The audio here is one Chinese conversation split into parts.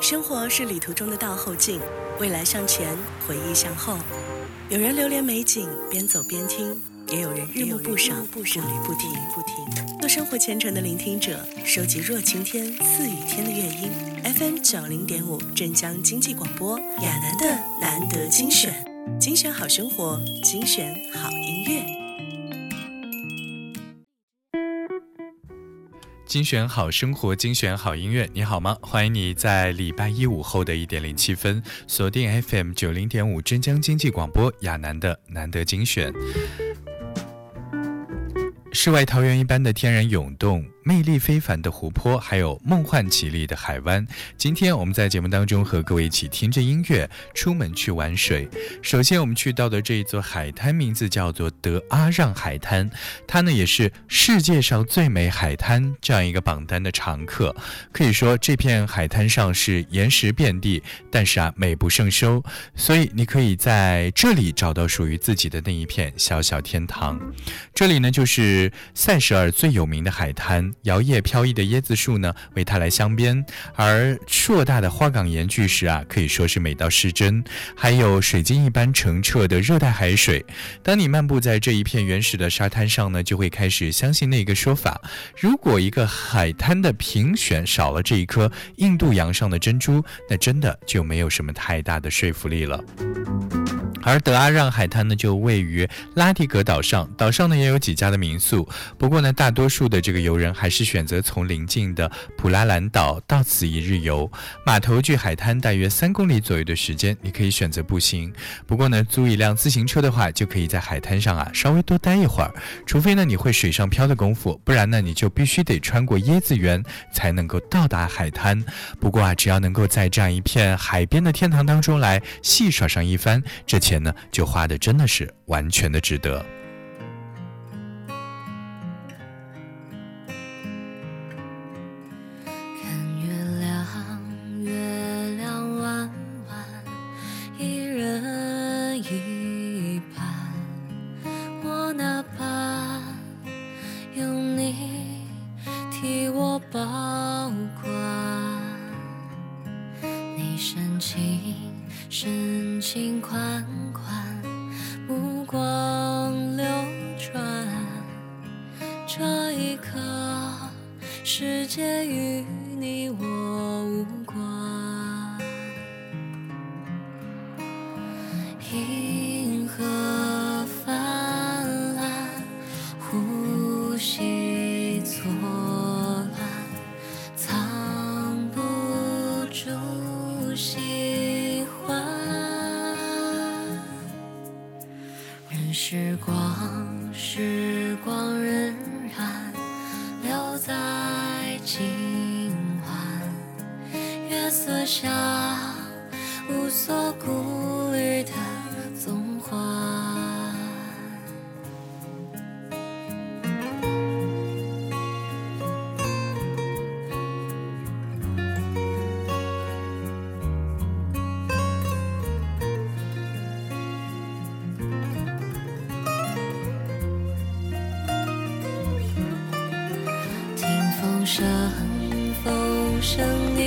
生活是旅途中的倒后镜，未来向前，回忆向后。有人流连美景，边走边听；也有人日暮不赏，步履不停。不停。做生活虔诚的聆听者，收集若晴天、似雨天的乐音。FM 九零点五，镇江经济广播，亚楠的难得精选，精选好生活，精选好音乐。精选好生活，精选好音乐。你好吗？欢迎你在礼拜一午后的一点零七分锁定 FM 九零点五镇江经济广播亚楠的难得精选。世外桃源一般的天然涌动。魅力非凡的湖泊，还有梦幻绮丽的海湾。今天我们在节目当中和各位一起听着音乐出门去玩水。首先我们去到的这一座海滩名字叫做德阿让海滩，它呢也是世界上最美海滩这样一个榜单的常客。可以说这片海滩上是岩石遍地，但是啊美不胜收，所以你可以在这里找到属于自己的那一片小小天堂。这里呢就是塞舌尔最有名的海滩。摇曳飘逸的椰子树呢，为它来镶边；而硕大的花岗岩巨石啊，可以说是美到失真。还有水晶一般澄澈的热带海水。当你漫步在这一片原始的沙滩上呢，就会开始相信那个说法：如果一个海滩的评选少了这一颗印度洋上的珍珠，那真的就没有什么太大的说服力了。而德阿让海滩呢，就位于拉蒂格岛上，岛上呢也有几家的民宿。不过呢，大多数的这个游人还是选择从邻近的普拉兰岛到此一日游。码头距海滩大约三公里左右的时间，你可以选择步行。不过呢，租一辆自行车的话，就可以在海滩上啊稍微多待一会儿。除非呢你会水上漂的功夫，不然呢你就必须得穿过椰子园才能够到达海滩。不过啊，只要能够在这样一片海边的天堂当中来戏耍上一番，这钱呢就花的真的是完全的值得。声风生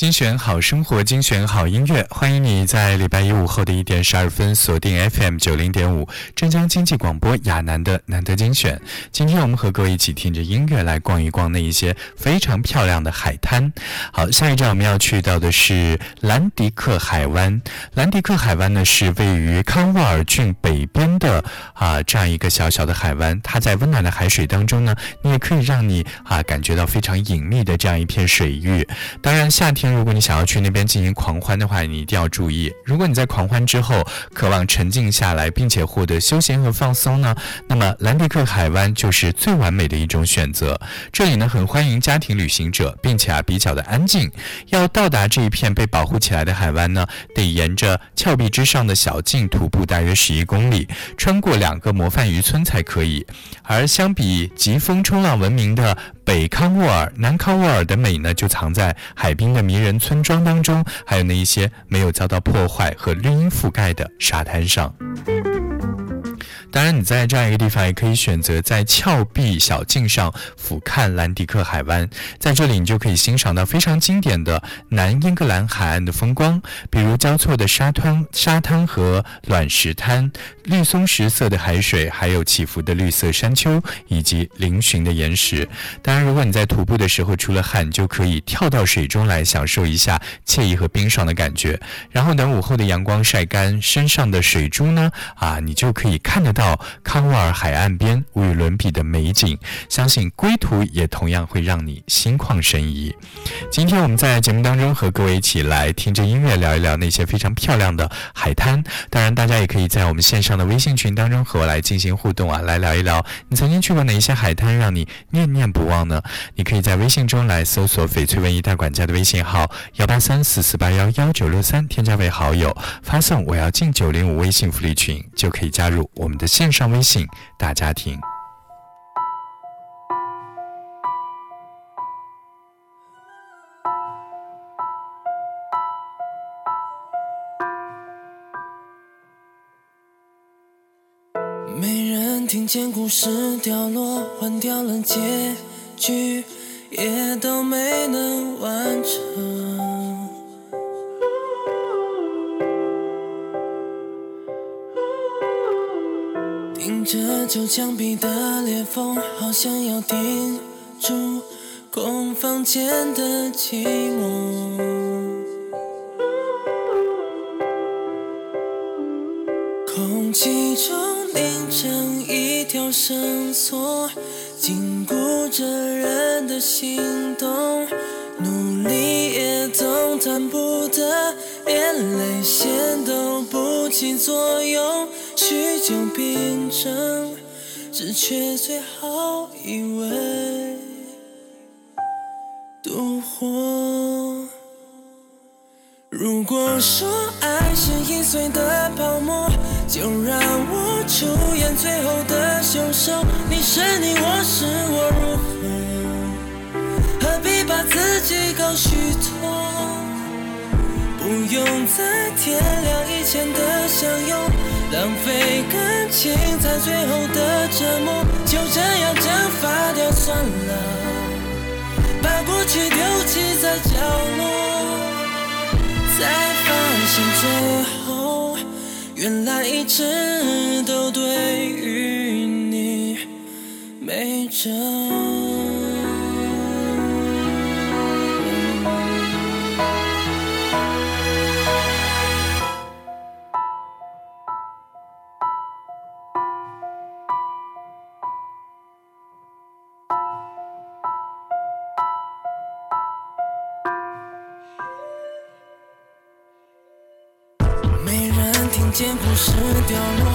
精选好生活，精选好音乐，欢迎你在礼拜一午后的一点十二分锁定 FM 九零点五浙江经济广播亚楠的难得精选。今天我们和各位一起听着音乐来逛一逛那一些非常漂亮的海滩。好，下一站我们要去到的是兰迪克海湾。兰迪克海湾呢是位于康沃尔郡北边的啊这样一个小小的海湾。它在温暖的海水当中呢，你也可以让你啊感觉到非常隐秘的这样一片水域。当然夏天。如果你想要去那边进行狂欢的话，你一定要注意。如果你在狂欢之后渴望沉静下来，并且获得休闲和放松呢，那么兰迪克海湾就是最完美的一种选择。这里呢很欢迎家庭旅行者，并且啊比较的安静。要到达这一片被保护起来的海湾呢，得沿着峭壁之上的小径徒步大约十一公里，穿过两个模范渔村才可以。而相比疾风冲浪闻名的北康沃尔、南康沃尔的美呢，就藏在海滨的迷人村庄当中，还有那一些没有遭到破坏和绿荫覆盖的沙滩上。当然，你在这样一个地方，也可以选择在峭壁小径上俯瞰兰迪克海湾。在这里，你就可以欣赏到非常经典的南英格兰海岸的风光，比如交错的沙滩、沙滩和卵石滩，绿松石色的海水，还有起伏的绿色山丘以及嶙峋的岩石。当然，如果你在徒步的时候出了汗，就可以跳到水中来享受一下惬意和冰爽的感觉。然后等午后的阳光晒干身上的水珠呢，啊，你就可以看得到。到康沃尔海岸边无与伦比的美景，相信归途也同样会让你心旷神怡。今天我们在节目当中和各位一起来听着音乐，聊一聊那些非常漂亮的海滩。当然，大家也可以在我们线上的微信群当中和我来进行互动啊，来聊一聊你曾经去过哪一些海滩让你念念不忘呢？你可以在微信中来搜索“翡翠文艺大管家”的微信号幺八三四四八幺幺九六三，添加为好友，发送“我要进九零五”微信福利群，就可以加入我们的。线上微信大家庭。没人听见故事掉落，换掉了结局，也都没能完成。旧墙壁的裂缝，好像要钉住空房间的寂寞。空气中凝成一条绳索，禁锢着人的心动，努力也动弹不得，连泪腺都不起作用。许久冰城，只缺最后一位独活。如果说爱是易碎的泡沫，就让我出演最后的凶手。你是你，我是我，如何？何必把自己搞虚脱？不用在天亮以前的相拥。浪费感情在最后的折磨，就这样蒸发掉算了，把过去丢弃在角落，才发现最后原来一直都对于你没辙。事掉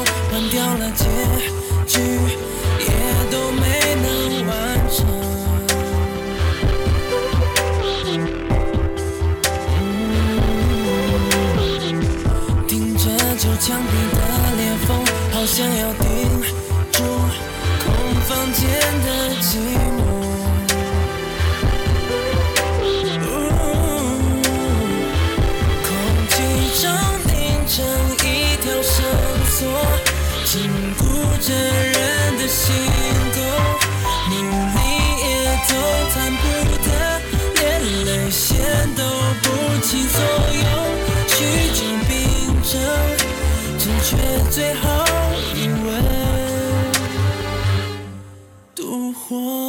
却最后一吻独活。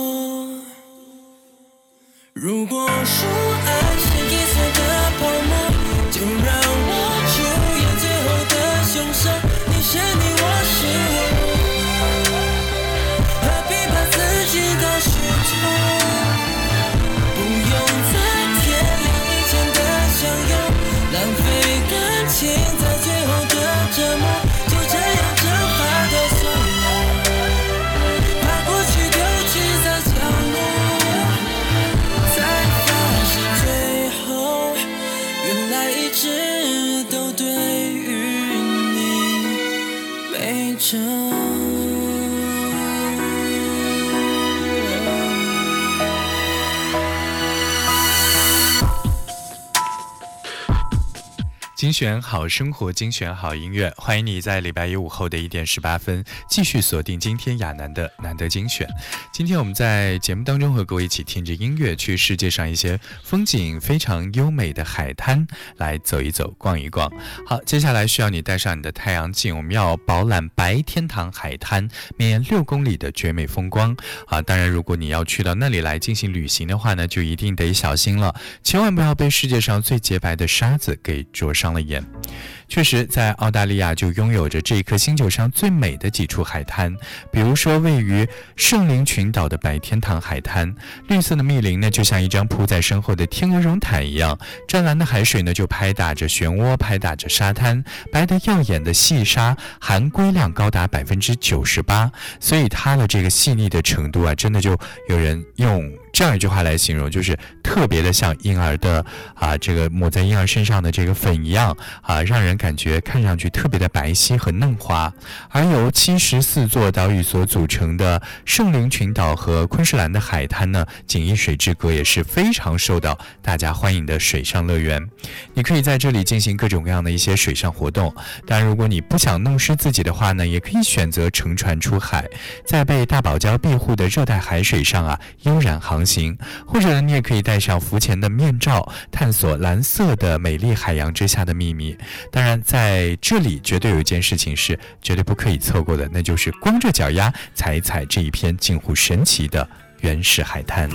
精选好生活，精选好音乐，欢迎你在礼拜一午后的一点十八分继续锁定今天亚楠的难得精选。今天我们在节目当中和各位一起听着音乐，去世界上一些风景非常优美的海滩来走一走、逛一逛。好，接下来需要你带上你的太阳镜，我们要饱览白天堂海滩绵延六公里的绝美风光啊！当然，如果你要去到那里来进行旅行的话呢，就一定得小心了，千万不要被世界上最洁白的沙子给灼伤了眼。确实，在澳大利亚就拥有着这一颗星球上最美的几处海滩，比如说位于圣灵群岛的白天堂海滩，绿色的密林呢，就像一张铺在身后的天鹅绒毯一样，湛蓝的海水呢，就拍打着漩涡，拍打着沙滩，白得耀眼的细沙含硅量高达百分之九十八，所以它的这个细腻的程度啊，真的就有人用这样一句话来形容，就是特别的像婴儿的啊，这个抹在婴儿身上的这个粉一样啊，让人感觉看上去特别的白皙和嫩滑。而由七十四座岛屿所组成的圣灵群岛和昆士兰的海滩呢，仅一水之隔，也是非常受到大家欢迎的水上乐园。你可以在这里进行各种各样的一些水上活动。当然，如果你不想弄湿自己的话呢，也可以选择乘船出海，在被大堡礁庇护的热带海水上啊悠然航行。或者呢，你也可以戴上浮潜的面罩，探索蓝色的美丽海洋之下的秘密。当然，在这里绝对有一件事情是绝对不可以错过的，那就是光着脚丫踩一踩这一片近乎神奇的原始海滩。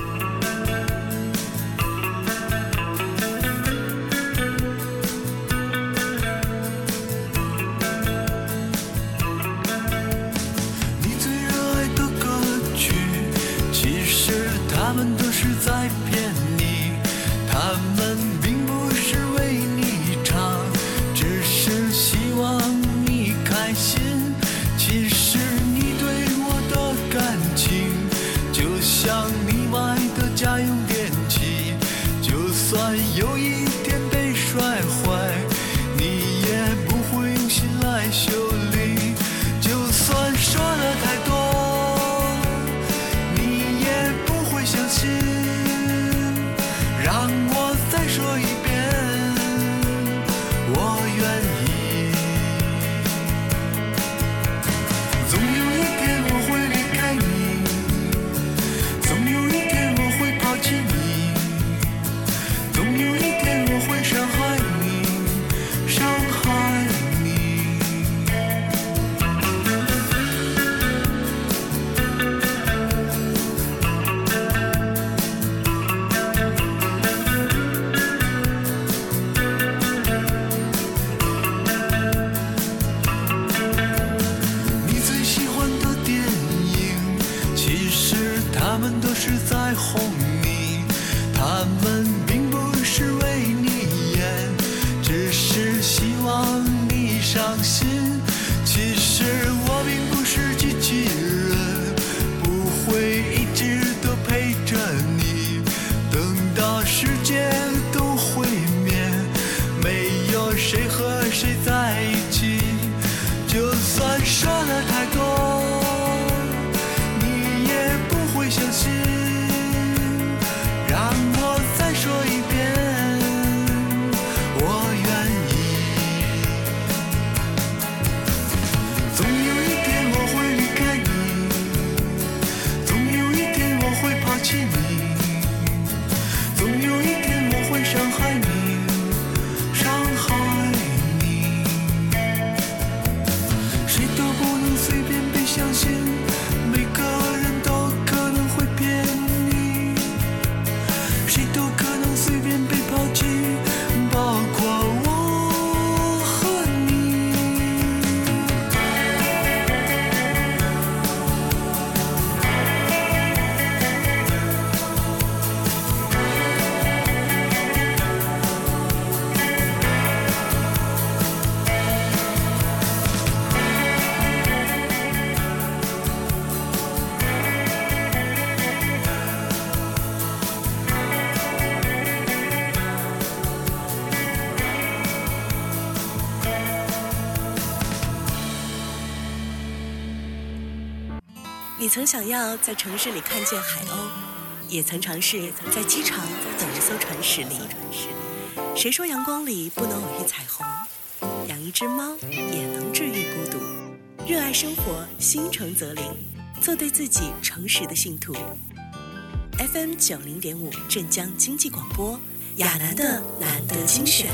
他们并不是为你演只是希望你伤心其实曾想要在城市里看见海鸥，也曾尝试在机场等一艘船驶离。谁说阳光里不能偶遇彩虹？养一只猫也能治愈孤独。热爱生活，心诚则灵，做对自己诚实的信徒。FM 九零点五镇江经济广播，亚楠的难得精选，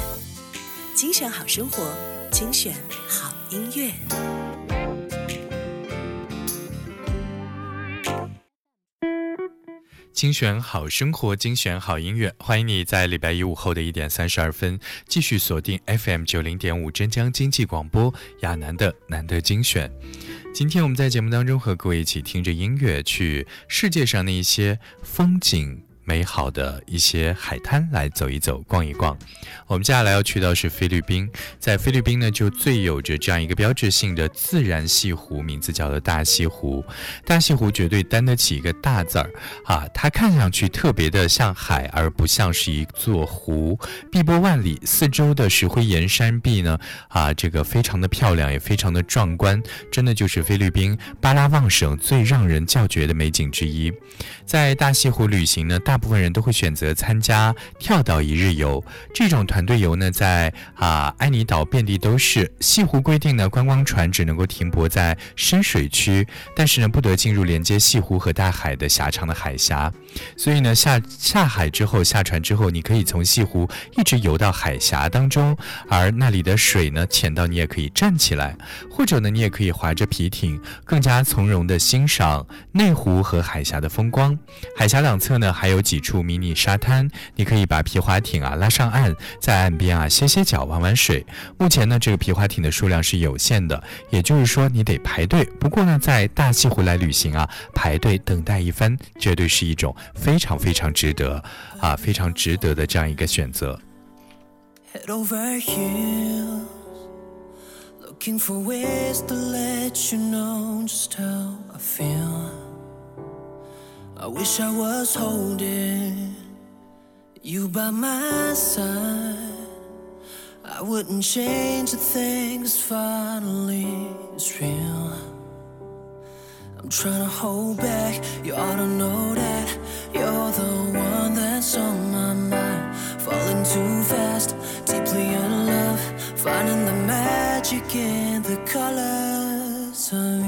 精选好生活，精选好音乐。精选好生活，精选好音乐，欢迎你在礼拜一午后的一点三十二分继续锁定 FM 九零点五镇江经济广播亚楠的难得精选。今天我们在节目当中和各位一起听着音乐，去世界上的一些风景。美好的一些海滩来走一走、逛一逛。我们接下来要去到是菲律宾，在菲律宾呢，就最有着这样一个标志性的自然西湖，名字叫做大西湖。大西湖绝对担得起一个大字儿啊！它看上去特别的像海，而不像是一座湖。碧波万里，四周的石灰岩山壁呢，啊，这个非常的漂亮，也非常的壮观，真的就是菲律宾巴拉望省最让人叫绝的美景之一。在大西湖旅行呢，大部分人都会选择参加跳岛一日游，这种团队游呢，在啊安尼岛遍地都是。西湖规定呢，观光船只能够停泊在深水区，但是呢，不得进入连接西湖和大海的狭长的海峡。所以呢，下下海之后，下船之后，你可以从西湖一直游到海峡当中，而那里的水呢，浅到你也可以站起来，或者呢，你也可以划着皮艇，更加从容地欣赏内湖和海峡的风光。海峡两侧呢，还有。几处迷你沙滩，你可以把皮划艇啊拉上岸，在岸边啊歇歇脚、玩玩水。目前呢，这个皮划艇的数量是有限的，也就是说你得排队。不过呢，在大西湖来旅行啊，排队等待一番，绝对是一种非常非常值得啊非常值得的这样一个选择。I wish I was holding you by my side. I wouldn't change a thing, cause finally it's real. I'm trying to hold back, you ought to know that you're the one that's on my mind. Falling too fast, deeply in love, finding the magic in the colors of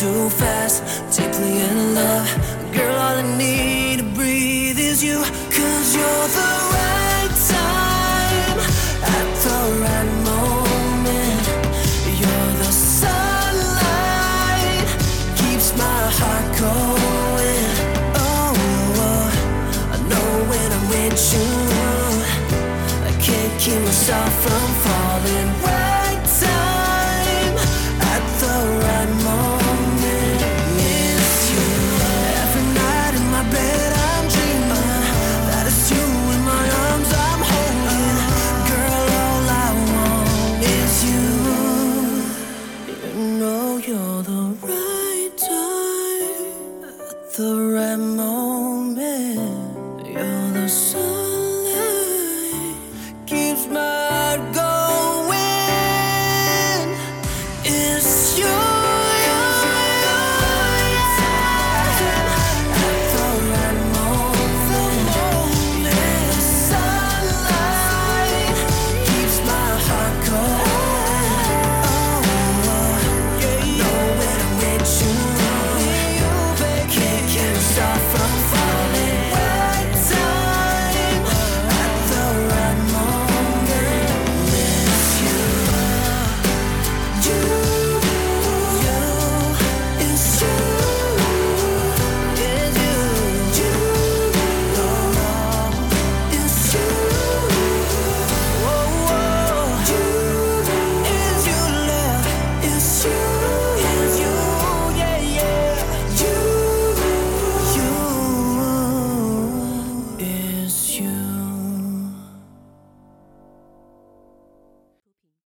too fast, deeply in love. Girl, all I need to breathe is you. Cause you're the right time at the right moment. You're the sunlight, keeps my heart going. Oh, oh, I know when I'm with you, I can't keep myself from falling.